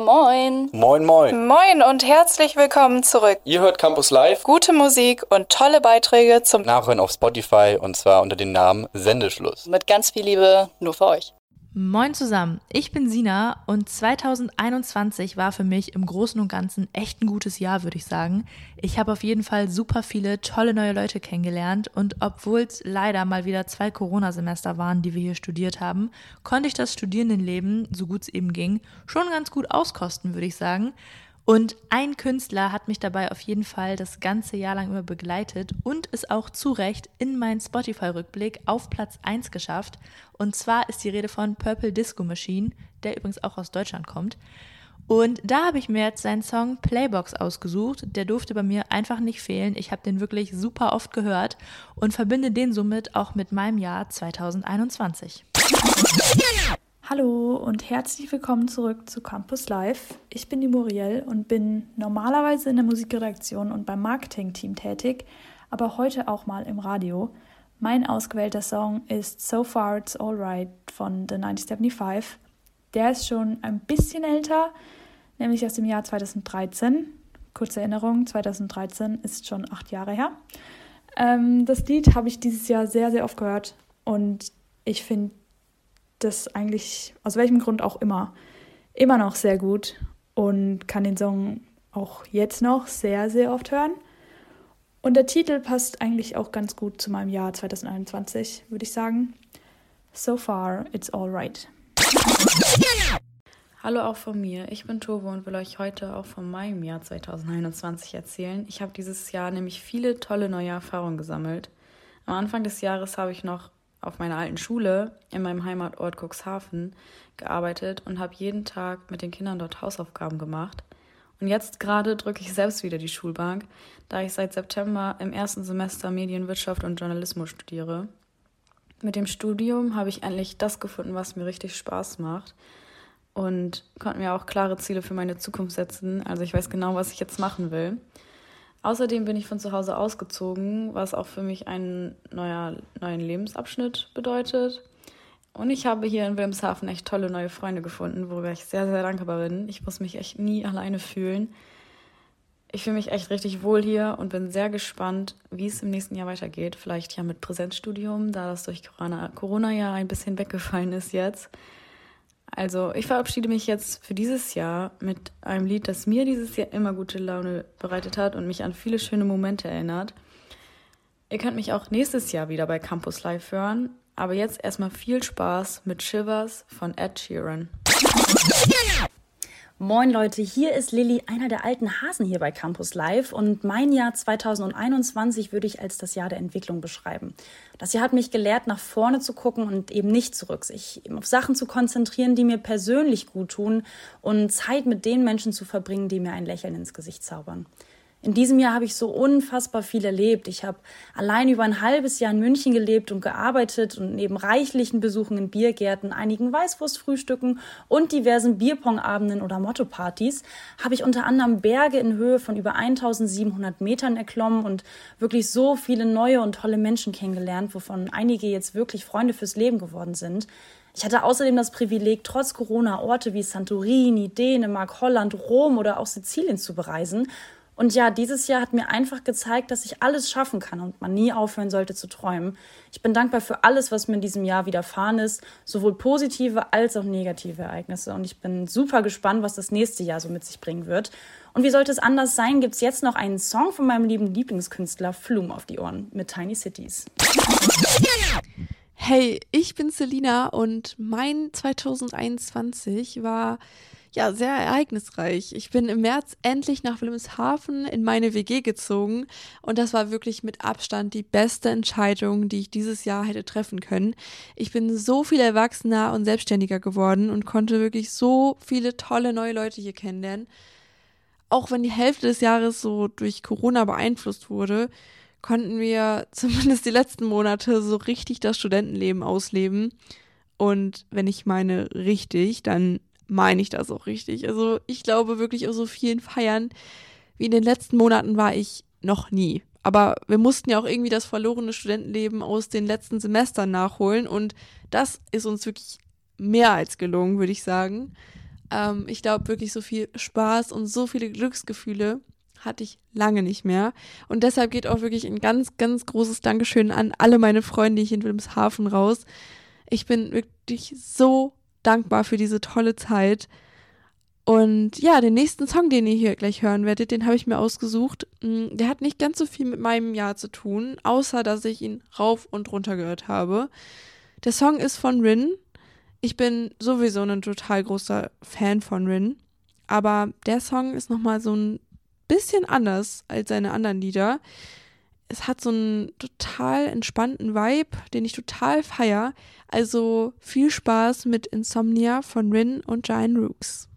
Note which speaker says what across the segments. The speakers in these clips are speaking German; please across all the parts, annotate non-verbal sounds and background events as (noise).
Speaker 1: Moin.
Speaker 2: Moin, moin.
Speaker 3: Moin und herzlich willkommen zurück.
Speaker 2: Ihr hört Campus Live.
Speaker 3: Gute Musik und tolle Beiträge zum
Speaker 2: Nachhören auf Spotify und zwar unter dem Namen Sendeschluss.
Speaker 1: Mit ganz viel Liebe nur für euch.
Speaker 4: Moin zusammen, ich bin Sina und 2021 war für mich im Großen und Ganzen echt ein gutes Jahr, würde ich sagen. Ich habe auf jeden Fall super viele tolle neue Leute kennengelernt und obwohl es leider mal wieder zwei Corona-Semester waren, die wir hier studiert haben, konnte ich das Studierendenleben, so gut es eben ging, schon ganz gut auskosten, würde ich sagen. Und ein Künstler hat mich dabei auf jeden Fall das ganze Jahr lang über begleitet und es auch zu Recht in meinen Spotify-Rückblick auf Platz 1 geschafft. Und zwar ist die Rede von Purple Disco Machine, der übrigens auch aus Deutschland kommt. Und da habe ich mir jetzt seinen Song Playbox ausgesucht. Der durfte bei mir einfach nicht fehlen. Ich habe den wirklich super oft gehört und verbinde den somit auch mit meinem Jahr 2021.
Speaker 5: Hallo und herzlich willkommen zurück zu Campus Live. Ich bin die Muriel und bin normalerweise in der Musikredaktion und beim Marketing-Team tätig, aber heute auch mal im Radio. Mein ausgewählter Song ist So Far It's Alright von The 1975. Der ist schon ein bisschen älter, nämlich aus dem Jahr 2013. Kurze Erinnerung, 2013 ist schon acht Jahre her. Ähm, das Lied habe ich dieses Jahr sehr, sehr oft gehört und ich finde das eigentlich, aus welchem Grund auch immer, immer noch sehr gut und kann den Song auch jetzt noch sehr, sehr oft hören. Und der Titel passt eigentlich auch ganz gut zu meinem Jahr 2021, würde ich sagen. So far, it's alright.
Speaker 6: Hallo auch von mir. Ich bin Turbo und will euch heute auch von meinem Jahr 2021 erzählen. Ich habe dieses Jahr nämlich viele tolle neue Erfahrungen gesammelt. Am Anfang des Jahres habe ich noch auf meiner alten Schule in meinem Heimatort Cuxhaven gearbeitet und habe jeden Tag mit den Kindern dort Hausaufgaben gemacht. Und jetzt gerade drücke ich selbst wieder die Schulbank, da ich seit September im ersten Semester Medienwirtschaft und Journalismus studiere. Mit dem Studium habe ich endlich das gefunden, was mir richtig Spaß macht und konnte mir auch klare Ziele für meine Zukunft setzen. Also ich weiß genau, was ich jetzt machen will. Außerdem bin ich von zu Hause ausgezogen, was auch für mich einen neuer, neuen Lebensabschnitt bedeutet. Und ich habe hier in Wilhelmshaven echt tolle neue Freunde gefunden, worüber ich sehr, sehr dankbar bin. Ich muss mich echt nie alleine fühlen. Ich fühle mich echt richtig wohl hier und bin sehr gespannt, wie es im nächsten Jahr weitergeht. Vielleicht ja mit Präsenzstudium, da das durch Corona, Corona ja ein bisschen weggefallen ist jetzt. Also ich verabschiede mich jetzt für dieses Jahr mit einem Lied, das mir dieses Jahr immer gute Laune bereitet hat und mich an viele schöne Momente erinnert. Ihr könnt mich auch nächstes Jahr wieder bei Campus Live hören, aber jetzt erstmal viel Spaß mit Shivers von Ed Sheeran.
Speaker 7: Moin Leute, hier ist Lilly, einer der alten Hasen hier bei Campus Live und mein Jahr 2021 würde ich als das Jahr der Entwicklung beschreiben. Das Jahr hat mich gelehrt, nach vorne zu gucken und eben nicht zurück, sich eben auf Sachen zu konzentrieren, die mir persönlich gut tun und Zeit mit den Menschen zu verbringen, die mir ein Lächeln ins Gesicht zaubern. In diesem Jahr habe ich so unfassbar viel erlebt. Ich habe allein über ein halbes Jahr in München gelebt und gearbeitet und neben reichlichen Besuchen in Biergärten, einigen Weißwurstfrühstücken und diversen Bierpongabenden oder Mottopartys habe ich unter anderem Berge in Höhe von über 1700 Metern erklommen und wirklich so viele neue und tolle Menschen kennengelernt, wovon einige jetzt wirklich Freunde fürs Leben geworden sind. Ich hatte außerdem das Privileg, trotz Corona Orte wie Santorini, Dänemark, Holland, Rom oder auch Sizilien zu bereisen und ja, dieses Jahr hat mir einfach gezeigt, dass ich alles schaffen kann und man nie aufhören sollte zu träumen. Ich bin dankbar für alles, was mir in diesem Jahr widerfahren ist, sowohl positive als auch negative Ereignisse. Und ich bin super gespannt, was das nächste Jahr so mit sich bringen wird. Und wie sollte es anders sein, gibt es jetzt noch einen Song von meinem lieben Lieblingskünstler Flume auf die Ohren mit Tiny Cities.
Speaker 8: Hey, ich bin Selina und mein 2021 war ja, sehr ereignisreich. Ich bin im März endlich nach Wilhelmshaven in meine WG gezogen und das war wirklich mit Abstand die beste Entscheidung, die ich dieses Jahr hätte treffen können. Ich bin so viel erwachsener und selbstständiger geworden und konnte wirklich so viele tolle neue Leute hier kennenlernen. Auch wenn die Hälfte des Jahres so durch Corona beeinflusst wurde, konnten wir (laughs) zumindest die letzten Monate so richtig das Studentenleben ausleben. Und wenn ich meine richtig, dann meine ich das auch richtig. Also ich glaube wirklich aus so vielen Feiern wie in den letzten Monaten war ich noch nie. Aber wir mussten ja auch irgendwie das verlorene Studentenleben aus den letzten Semestern nachholen und das ist uns wirklich mehr als gelungen, würde ich sagen. Ähm, ich glaube wirklich so viel Spaß und so viele Glücksgefühle hatte ich lange nicht mehr. Und deshalb geht auch wirklich ein ganz, ganz großes Dankeschön an alle meine Freunde hier in Wilhelmshaven raus. Ich bin wirklich so dankbar für diese tolle Zeit. Und ja, den nächsten Song, den ihr hier gleich hören werdet, den habe ich mir ausgesucht. Mm, der hat nicht ganz so viel mit meinem Jahr zu tun, außer dass ich ihn rauf und runter gehört habe. Der Song ist von Rin. Ich bin sowieso ein total großer Fan von Rin. Aber der Song ist nochmal so ein bisschen anders als seine anderen Lieder. Es hat so einen total entspannten Vibe, den ich total feier. Also viel Spaß mit Insomnia von Rin und Giant Rooks.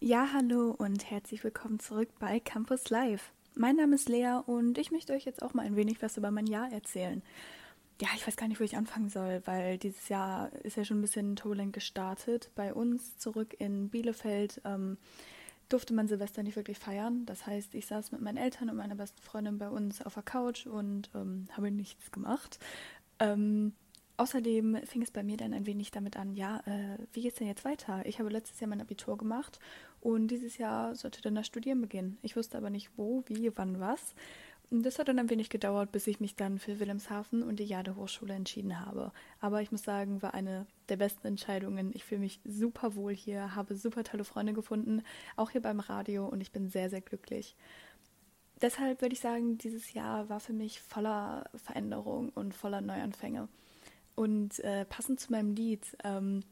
Speaker 5: Ja, hallo und herzlich willkommen zurück bei Campus Live. Mein Name ist Lea und ich möchte euch jetzt auch mal ein wenig was über mein Jahr erzählen. Ja, ich weiß gar nicht, wo ich anfangen soll, weil dieses Jahr ist ja schon ein bisschen turbulent gestartet. Bei uns zurück in Bielefeld ähm, durfte man Silvester nicht wirklich feiern. Das heißt, ich saß mit meinen Eltern und meiner besten Freundin bei uns auf der Couch und ähm, habe nichts gemacht. Ähm, Außerdem fing es bei mir dann ein wenig damit an, ja, äh, wie geht es denn jetzt weiter? Ich habe letztes Jahr mein Abitur gemacht und dieses Jahr sollte dann das Studieren beginnen. Ich wusste aber nicht wo, wie, wann, was. Das hat dann ein wenig gedauert, bis ich mich dann für Wilhelmshaven und die Jade Hochschule entschieden habe. Aber ich muss sagen, war eine der besten Entscheidungen. Ich fühle mich super wohl hier, habe super tolle Freunde gefunden, auch hier beim Radio und ich bin sehr, sehr glücklich. Deshalb würde ich sagen, dieses Jahr war für mich voller Veränderung und voller Neuanfänge. Und äh, passend zu meinem Lied ähm,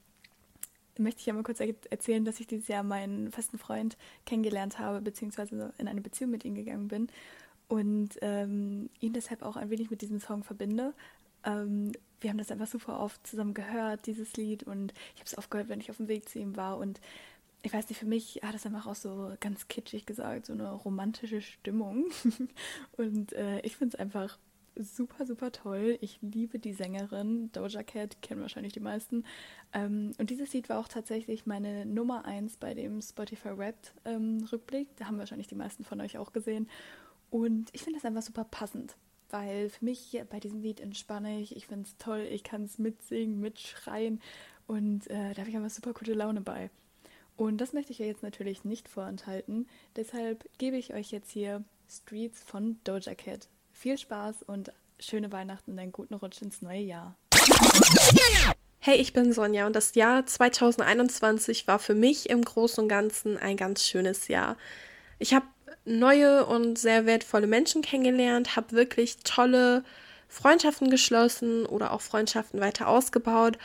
Speaker 5: möchte ich ja mal kurz erzählen, dass ich dieses Jahr meinen festen Freund kennengelernt habe, beziehungsweise in eine Beziehung mit ihm gegangen bin und ähm, ihn deshalb auch ein wenig mit diesem Song verbinde. Ähm, wir haben das einfach super oft zusammen gehört, dieses Lied, und ich habe es oft gehört, wenn ich auf dem Weg zu ihm war. Und ich weiß nicht, für mich hat es einfach auch so ganz kitschig gesagt, so eine romantische Stimmung. (laughs) und äh, ich finde es einfach super, super toll. Ich liebe die Sängerin. Doja Cat kennen wahrscheinlich die meisten. Ähm, und dieses Lied war auch tatsächlich meine Nummer eins bei dem Spotify Wrapped ähm, Rückblick. Da haben wahrscheinlich die meisten von euch auch gesehen. Und ich finde das einfach super passend, weil für mich bei diesem Lied entspanne ich. Ich finde es toll. Ich kann es mitsingen, mitschreien. Und äh, da habe ich einfach super gute Laune bei. Und das möchte ich euch jetzt natürlich nicht vorenthalten. Deshalb gebe ich euch jetzt hier Streets von Doja Cat viel Spaß und schöne Weihnachten und einen guten Rutsch ins neue Jahr.
Speaker 9: Hey, ich bin Sonja und das Jahr 2021 war für mich im Großen und Ganzen ein ganz schönes Jahr. Ich habe neue und sehr wertvolle Menschen kennengelernt, habe wirklich tolle Freundschaften geschlossen oder auch Freundschaften weiter ausgebaut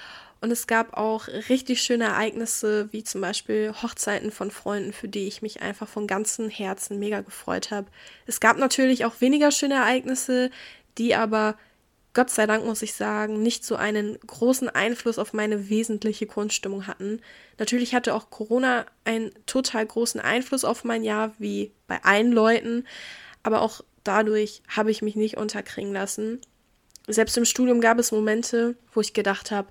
Speaker 9: und es gab auch richtig schöne Ereignisse, wie zum Beispiel Hochzeiten von Freunden, für die ich mich einfach von ganzem Herzen mega gefreut habe. Es gab natürlich auch weniger schöne Ereignisse, die aber, Gott sei Dank muss ich sagen, nicht so einen großen Einfluss auf meine wesentliche Grundstimmung hatten. Natürlich hatte auch Corona einen total großen Einfluss auf mein Jahr, wie bei allen Leuten, aber auch dadurch habe ich mich nicht unterkriegen lassen. Selbst im Studium gab es Momente, wo ich gedacht habe,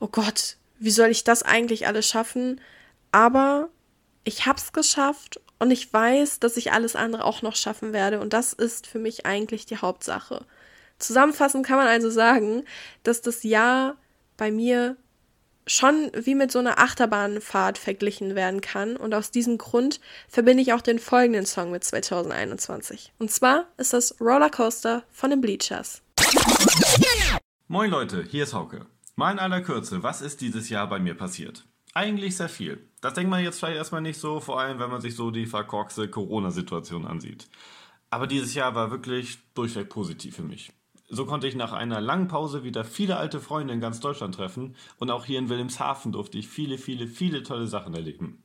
Speaker 9: oh Gott, wie soll ich das eigentlich alles schaffen? Aber ich habe es geschafft und ich weiß, dass ich alles andere auch noch schaffen werde und das ist für mich eigentlich die Hauptsache. Zusammenfassend kann man also sagen, dass das Jahr bei mir schon wie mit so einer Achterbahnfahrt verglichen werden kann und aus diesem Grund verbinde ich auch den folgenden Song mit 2021. Und zwar ist das Rollercoaster von den Bleachers.
Speaker 10: Moin Leute, hier ist Hauke. Mal in aller Kürze, was ist dieses Jahr bei mir passiert? Eigentlich sehr viel. Das denkt man jetzt vielleicht erstmal nicht so, vor allem wenn man sich so die verkorkste Corona-Situation ansieht. Aber dieses Jahr war wirklich durchweg positiv für mich. So konnte ich nach einer langen Pause wieder viele alte Freunde in ganz Deutschland treffen und auch hier in Wilhelmshaven durfte ich viele, viele, viele tolle Sachen erleben.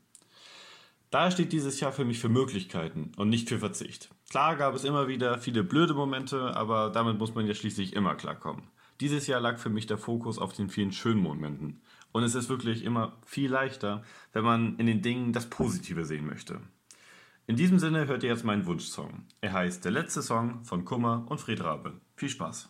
Speaker 10: Daher steht dieses Jahr für mich für Möglichkeiten und nicht für Verzicht. Klar gab es immer wieder viele blöde Momente, aber damit muss man ja schließlich immer klarkommen. Dieses Jahr lag für mich der Fokus auf den vielen schönen Momenten. Und es ist wirklich immer viel leichter, wenn man in den Dingen das Positive sehen möchte. In diesem Sinne hört ihr jetzt meinen Wunschsong. Er heißt Der letzte Song von Kummer und Fred Rabe. Viel Spaß.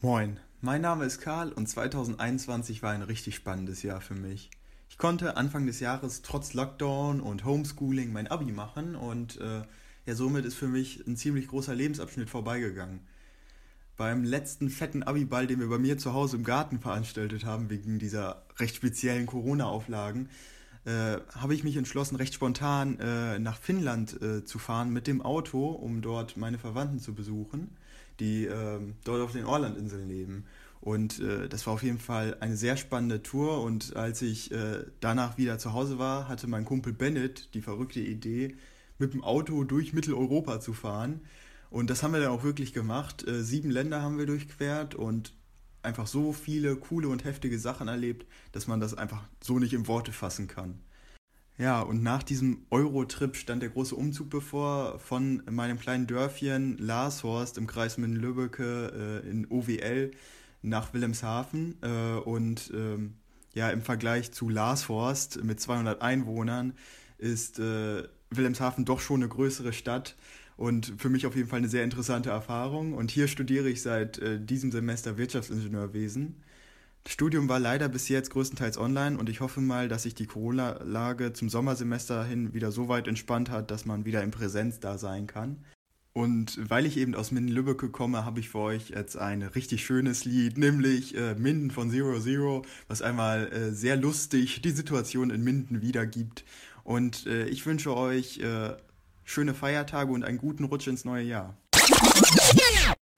Speaker 11: Moin, mein Name ist Karl und 2021 war ein richtig spannendes Jahr für mich. Ich konnte Anfang des Jahres trotz Lockdown und Homeschooling mein Abi machen und äh, ja, somit ist für mich ein ziemlich großer Lebensabschnitt vorbeigegangen. beim letzten fetten Abiball, den wir bei mir zu Hause im Garten veranstaltet haben, wegen dieser recht speziellen Corona-Auflagen, äh, habe ich mich entschlossen, recht spontan äh, nach Finnland äh, zu fahren mit dem Auto, um dort meine Verwandten zu besuchen, die ähm, dort auf den Orlandinseln leben. Und äh, das war auf jeden Fall eine sehr spannende Tour. Und als ich äh, danach wieder zu Hause war, hatte mein Kumpel Bennett die verrückte Idee, mit dem Auto durch Mitteleuropa zu fahren. Und das haben wir dann auch wirklich gemacht. Sieben Länder haben wir durchquert und einfach so viele coole und heftige Sachen erlebt, dass man das einfach so nicht in Worte fassen kann. Ja, und nach diesem Eurotrip stand der große Umzug bevor von meinem kleinen Dörfchen Larshorst im Kreis Minden-Lübbecke äh, in OWL nach Wilhelmshaven. Äh, und ähm, ja, im Vergleich zu Larshorst mit 200 Einwohnern ist äh, Wilhelmshaven doch schon eine größere Stadt und für mich auf jeden Fall eine sehr interessante Erfahrung. Und hier studiere ich seit äh, diesem Semester Wirtschaftsingenieurwesen. Das Studium war leider bis jetzt größtenteils online und ich hoffe mal, dass sich die Corona-Lage zum Sommersemester hin wieder so weit entspannt hat, dass man wieder in Präsenz da sein kann. Und weil ich eben aus Minden-Lübbecke komme, habe ich für euch jetzt ein richtig schönes Lied, nämlich äh, Minden von Zero Zero, was einmal äh, sehr lustig die Situation in Minden wiedergibt. Und äh, ich wünsche euch äh, schöne Feiertage und einen guten Rutsch ins neue Jahr.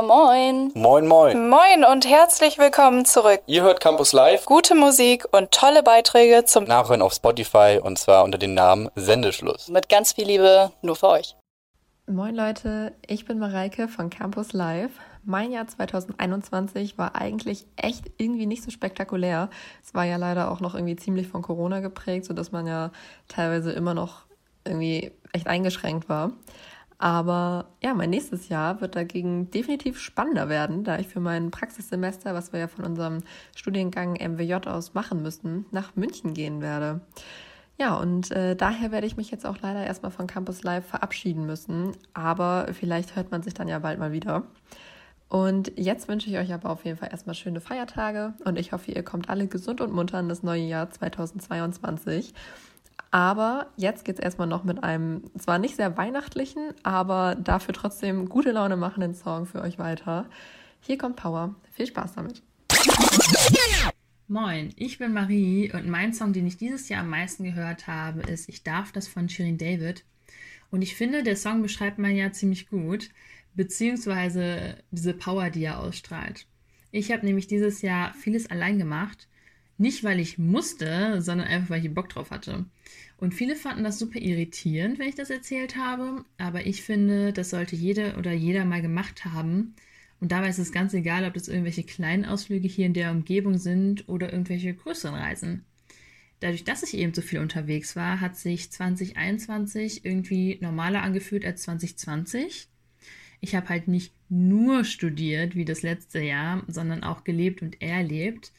Speaker 12: Moin.
Speaker 2: Moin, moin.
Speaker 3: Moin und herzlich willkommen zurück.
Speaker 2: Ihr hört Campus Live.
Speaker 3: Gute Musik und tolle Beiträge zum
Speaker 2: Nachhören auf Spotify und zwar unter dem Namen Sendeschluss.
Speaker 12: Mit ganz viel Liebe nur für euch.
Speaker 9: Moin Leute, ich bin Mareike von Campus Live. Mein Jahr 2021 war eigentlich echt irgendwie nicht so spektakulär. Es war ja leider auch noch irgendwie ziemlich von Corona geprägt, sodass man ja teilweise immer noch irgendwie echt eingeschränkt war. Aber ja, mein nächstes Jahr wird dagegen definitiv spannender werden, da ich für mein Praxissemester, was wir ja von unserem Studiengang MWJ aus machen müssen, nach München gehen werde. Ja, und äh, daher werde ich mich jetzt auch leider erstmal von Campus Live verabschieden müssen. Aber vielleicht hört man sich dann ja bald mal wieder. Und jetzt wünsche ich euch aber auf jeden Fall erstmal schöne Feiertage und ich hoffe, ihr kommt alle gesund und munter in das neue Jahr 2022. Aber jetzt geht es erstmal noch mit einem zwar nicht sehr weihnachtlichen, aber dafür trotzdem gute Laune machenden Song für euch weiter. Hier kommt Power. Viel Spaß damit.
Speaker 13: Moin, ich bin Marie und mein Song, den ich dieses Jahr am meisten gehört habe, ist Ich darf das von Shirin David. Und ich finde, der Song beschreibt mein Jahr ziemlich gut, beziehungsweise diese Power, die er ausstrahlt. Ich habe nämlich dieses Jahr vieles allein gemacht nicht, weil ich musste, sondern einfach, weil ich Bock drauf hatte. Und viele fanden das super irritierend, wenn ich das erzählt habe. Aber ich finde, das sollte jede oder jeder mal gemacht haben. Und dabei ist es ganz egal, ob das irgendwelche kleinen Ausflüge hier in der Umgebung sind oder irgendwelche größeren Reisen. Dadurch, dass ich eben so viel unterwegs war, hat sich 2021 irgendwie normaler angefühlt als 2020. Ich habe halt nicht nur studiert wie das letzte Jahr, sondern auch gelebt und erlebt.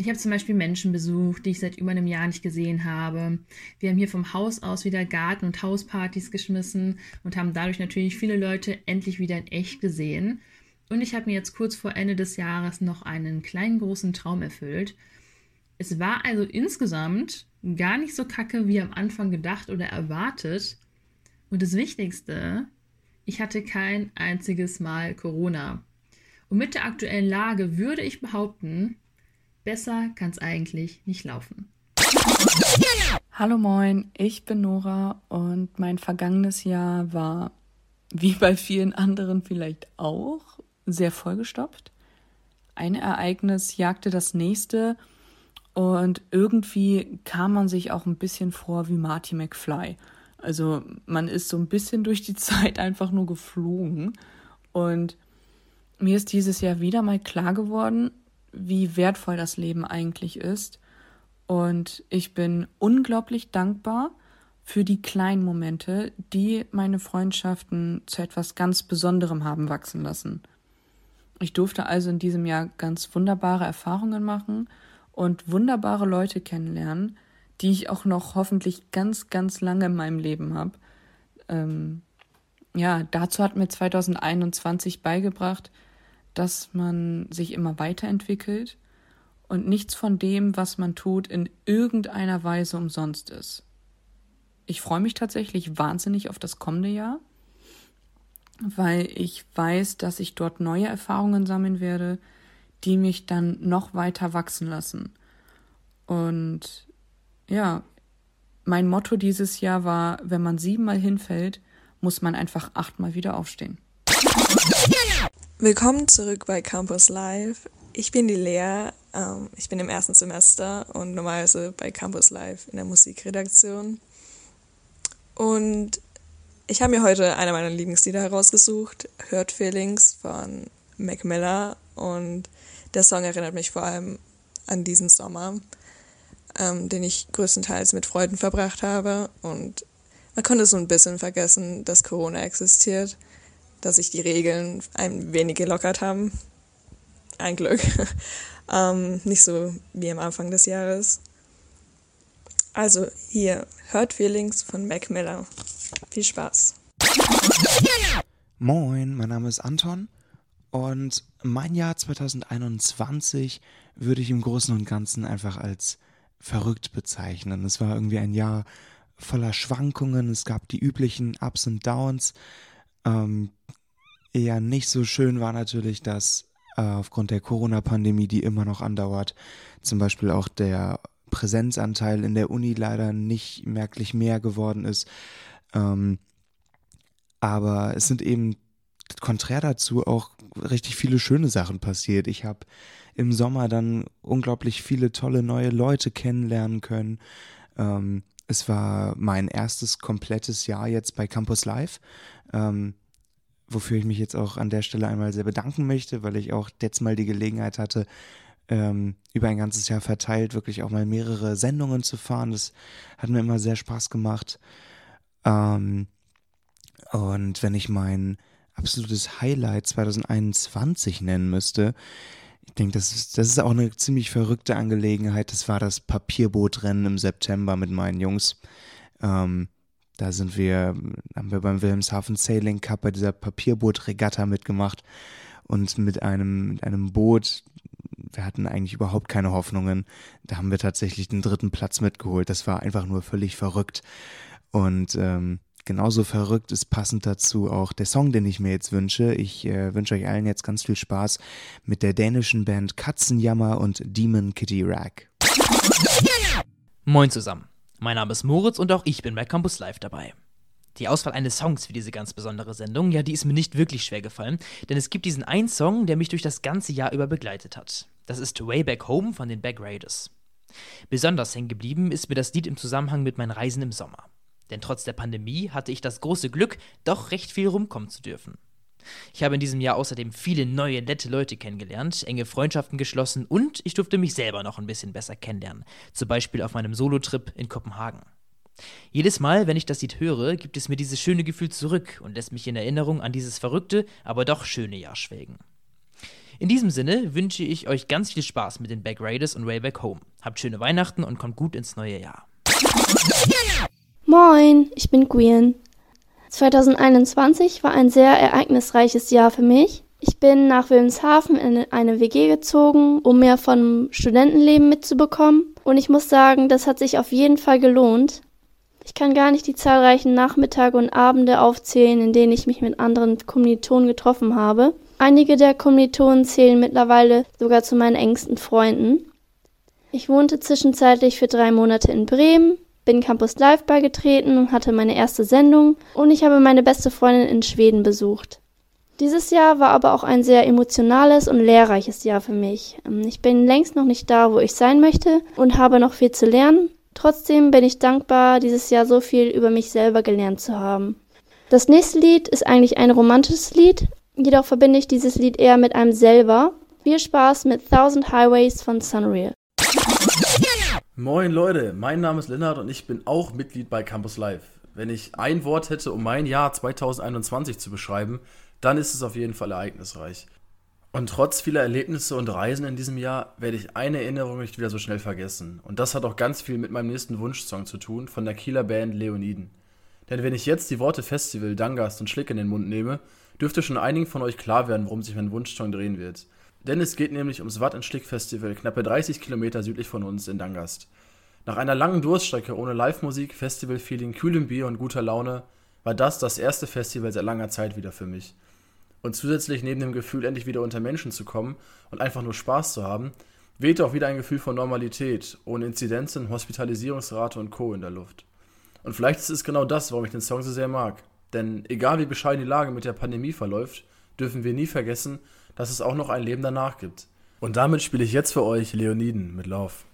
Speaker 13: Ich habe zum Beispiel Menschen besucht, die ich seit über einem Jahr nicht gesehen habe. Wir haben hier vom Haus aus wieder Garten- und Hauspartys geschmissen und haben dadurch natürlich viele Leute endlich wieder in echt gesehen. Und ich habe mir jetzt kurz vor Ende des Jahres noch einen kleinen großen Traum erfüllt. Es war also insgesamt gar nicht so kacke wie am Anfang gedacht oder erwartet. Und das Wichtigste, ich hatte kein einziges Mal Corona. Und mit der aktuellen Lage würde ich behaupten, Besser kann es eigentlich nicht laufen.
Speaker 14: Hallo moin, ich bin Nora und mein vergangenes Jahr war, wie bei vielen anderen vielleicht auch, sehr vollgestopft. Ein Ereignis jagte das nächste und irgendwie kam man sich auch ein bisschen vor wie Marty McFly. Also man ist so ein bisschen durch die (laughs) Zeit einfach nur geflogen und mir ist dieses Jahr wieder mal klar geworden, wie wertvoll das Leben eigentlich ist. Und ich bin unglaublich dankbar für die kleinen Momente, die meine Freundschaften zu etwas ganz Besonderem haben wachsen lassen. Ich durfte also in diesem Jahr ganz wunderbare Erfahrungen machen und wunderbare Leute kennenlernen, die ich auch noch hoffentlich ganz, ganz lange in meinem Leben habe. Ähm, ja, dazu hat mir 2021 beigebracht, dass man sich immer weiterentwickelt und nichts von dem, was man tut, in irgendeiner Weise umsonst ist. Ich freue mich tatsächlich wahnsinnig auf das kommende Jahr. weil ich weiß, dass ich dort neue Erfahrungen sammeln werde, die mich dann noch weiter wachsen lassen. Und ja, mein Motto dieses Jahr war, wenn man siebenmal hinfällt, muss man einfach achtmal wieder aufstehen.
Speaker 15: Willkommen zurück bei Campus Live. Ich bin die Lea, ähm, ich bin im ersten Semester und normalerweise bei Campus Live in der Musikredaktion. Und ich habe mir heute einer meiner Lieblingslieder herausgesucht, Hurt Feelings von Mac Miller. Und der Song erinnert mich vor allem an diesen Sommer, ähm, den ich größtenteils mit Freunden verbracht habe. Und man konnte so ein bisschen vergessen, dass Corona existiert, dass sich die Regeln ein wenig gelockert haben. Ein Glück. (laughs) ähm, nicht so wie am Anfang des Jahres. Also hier, Hurt Feelings von Mac Miller. Viel Spaß.
Speaker 16: Moin, mein Name ist Anton und mein Jahr 2021 würde ich im Großen und Ganzen einfach als verrückt bezeichnen. Es war irgendwie ein Jahr voller Schwankungen, es gab die üblichen Ups und Downs. Ähm, eher nicht so schön war natürlich, dass äh, aufgrund der Corona-Pandemie, die immer noch andauert, zum Beispiel auch der Präsenzanteil in der Uni leider nicht merklich mehr geworden ist. Ähm, aber es sind eben konträr dazu auch richtig viele schöne Sachen passiert. Ich habe im Sommer dann unglaublich viele tolle neue Leute kennenlernen können. Ähm, es war mein erstes komplettes Jahr jetzt bei Campus Live, ähm, wofür ich mich jetzt auch an der Stelle einmal sehr bedanken möchte, weil ich auch jetzt mal die Gelegenheit hatte, ähm, über ein ganzes Jahr verteilt wirklich auch mal mehrere Sendungen zu fahren. Das hat mir immer sehr Spaß gemacht. Ähm, und wenn ich mein absolutes Highlight 2021 nennen müsste, ich denke, das ist, das ist auch eine ziemlich verrückte Angelegenheit. Das war das Papierbootrennen im September mit meinen Jungs. Ähm, da sind wir, haben wir beim Wilhelmshaven Sailing Cup bei dieser Papierbootregatta mitgemacht und mit einem, mit einem Boot, wir hatten eigentlich überhaupt keine Hoffnungen. Da haben wir tatsächlich den dritten Platz mitgeholt. Das war einfach nur völlig verrückt. Und ähm, genauso verrückt ist passend dazu auch der Song, den ich mir jetzt wünsche. Ich äh, wünsche euch allen jetzt ganz viel Spaß mit der dänischen Band Katzenjammer und Demon Kitty Rag.
Speaker 17: Moin zusammen. Mein Name ist Moritz und auch ich bin bei Campus Live dabei. Die Auswahl eines Songs für diese ganz besondere Sendung, ja, die ist mir nicht wirklich schwer gefallen, denn es gibt diesen einen Song, der mich durch das ganze Jahr über begleitet hat. Das ist Way Back Home von den Back Raiders. Besonders hängen geblieben ist mir das Lied im Zusammenhang mit meinen Reisen im Sommer. Denn trotz der Pandemie hatte ich das große Glück, doch recht viel rumkommen zu dürfen. Ich habe in diesem Jahr außerdem viele neue, nette Leute kennengelernt, enge Freundschaften geschlossen und ich durfte mich selber noch ein bisschen besser kennenlernen. Zum Beispiel auf meinem Solotrip in Kopenhagen. Jedes Mal, wenn ich das Lied höre, gibt es mir dieses schöne Gefühl zurück und lässt mich in Erinnerung an dieses verrückte, aber doch schöne Jahr schwelgen. In diesem Sinne wünsche ich euch ganz viel Spaß mit den Back Raiders und Way Back Home. Habt schöne Weihnachten und kommt gut ins neue Jahr.
Speaker 18: Moin, ich bin Gwen. 2021 war ein sehr ereignisreiches Jahr für mich. Ich bin nach Wilhelmshaven in eine WG gezogen, um mehr vom Studentenleben mitzubekommen. Und ich muss sagen, das hat sich auf jeden Fall gelohnt. Ich kann gar nicht die zahlreichen Nachmittage und Abende aufzählen, in denen ich mich mit anderen Kommilitonen getroffen habe. Einige der Kommilitonen zählen mittlerweile sogar zu meinen engsten Freunden. Ich wohnte zwischenzeitlich für drei Monate in Bremen, bin Campus Live beigetreten und hatte meine erste Sendung und ich habe meine beste Freundin in Schweden besucht. Dieses Jahr war aber auch ein sehr emotionales und lehrreiches Jahr für mich. Ähm, ich bin längst noch nicht da, wo ich sein möchte und habe noch viel zu lernen. Trotzdem bin ich dankbar, dieses Jahr so viel über mich selber gelernt zu haben. Das nächste Lied ist eigentlich ein romantisches Lied, jedoch verbinde ich dieses Lied eher mit einem selber. Viel Spaß mit Thousand Highways von Sunreal.
Speaker 19: Moin Leute, mein Name ist Lennart und ich bin auch Mitglied bei Campus Live. Wenn ich ein Wort hätte, um mein Jahr 2021 zu beschreiben, dann ist es auf jeden Fall ereignisreich. Und trotz vieler Erlebnisse und Reisen in diesem Jahr werde ich eine Erinnerung nicht wieder so schnell vergessen. Und das hat auch ganz viel mit meinem nächsten Wunschsong zu tun von der Kieler Band Leoniden. Denn wenn ich jetzt die Worte Festival, Dangast und Schlick in den Mund nehme, dürfte schon einigen von euch klar werden, worum sich mein Wunschsong drehen wird. Denn es geht nämlich ums Watt Schlick Festival, knappe 30 Kilometer südlich von uns in Dangast. Nach einer langen Durststrecke ohne Live-Musik, Festival-Feeling, kühlem Bier und guter Laune war das das erste Festival seit langer Zeit wieder für mich. Und zusätzlich neben dem Gefühl, endlich wieder unter Menschen zu kommen und einfach nur Spaß zu haben, wehte auch wieder ein Gefühl von Normalität, ohne Inzidenzen, Hospitalisierungsrate und Co. in der Luft. Und vielleicht ist es genau das, warum ich den Song so sehr mag. Denn egal wie bescheiden die Lage mit der Pandemie verläuft, dürfen wir nie vergessen, dass es auch noch ein Leben danach gibt. Und damit spiele ich jetzt für euch Leoniden mit Lauf.